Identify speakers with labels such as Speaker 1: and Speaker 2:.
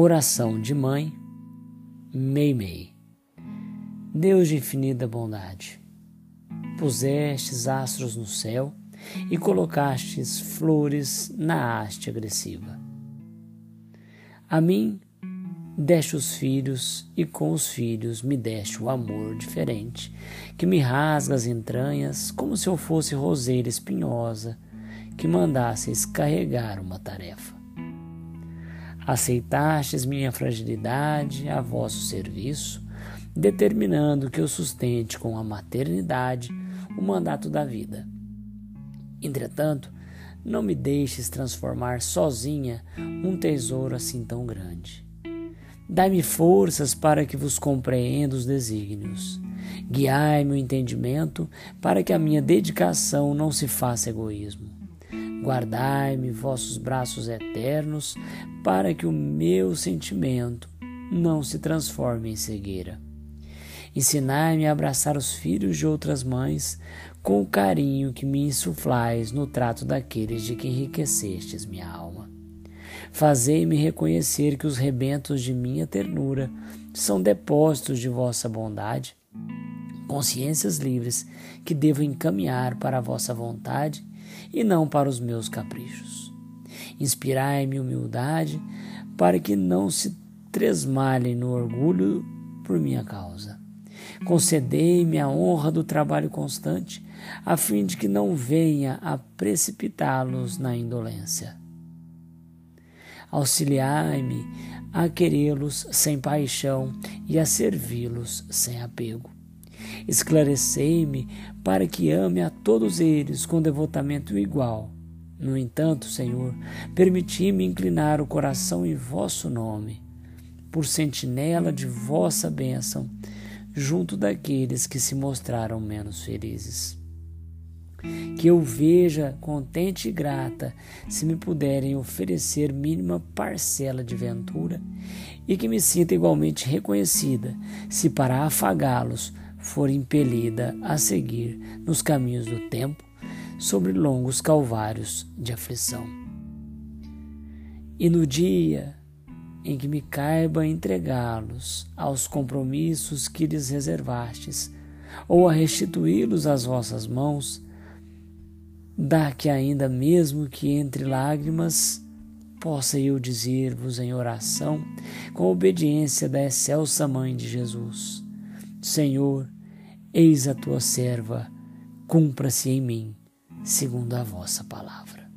Speaker 1: Oração de Mãe, Meimei. Deus de infinita bondade, pusestes astros no céu e colocastes flores na haste agressiva. A mim deste os filhos, e com os filhos me deste o amor diferente, que me rasga as entranhas como se eu fosse roseira espinhosa, que mandasseis carregar uma tarefa. Aceitastes minha fragilidade a vosso serviço, determinando que eu sustente com a maternidade o mandato da vida. Entretanto, não me deixes transformar sozinha um tesouro assim tão grande. Dai-me forças para que vos compreenda os desígnios. Guiai-me o entendimento para que a minha dedicação não se faça egoísmo. Guardai-me vossos braços eternos para que o meu sentimento não se transforme em cegueira. Ensinai-me a abraçar os filhos de outras mães com o carinho que me insuflais no trato daqueles de que enriquecestes minha alma. Fazei-me reconhecer que os rebentos de minha ternura são depósitos de vossa bondade, consciências livres que devo encaminhar para a vossa vontade e não para os meus caprichos. Inspirai-me humildade para que não se tresmalhem no orgulho por minha causa. Concedei-me a honra do trabalho constante, a fim de que não venha a precipitá-los na indolência Auxiliai-me a querê-los sem paixão e a servi-los sem apego. Esclarecei-me para que ame a todos eles com devotamento igual. No entanto, Senhor, permiti-me inclinar o coração em vosso nome, por sentinela de vossa bênção, junto daqueles que se mostraram menos felizes que eu veja contente e grata se me puderem oferecer mínima parcela de ventura e que me sinta igualmente reconhecida se para afagá-los for impelida a seguir nos caminhos do tempo sobre longos calvários de aflição. E no dia em que me caiba entregá-los aos compromissos que lhes reservastes, ou a restituí-los às vossas mãos, Dá que ainda mesmo que entre lágrimas possa eu dizer-vos em oração, com obediência da excelsa Mãe de Jesus: Senhor, eis a tua serva, cumpra-se em mim, segundo a vossa palavra.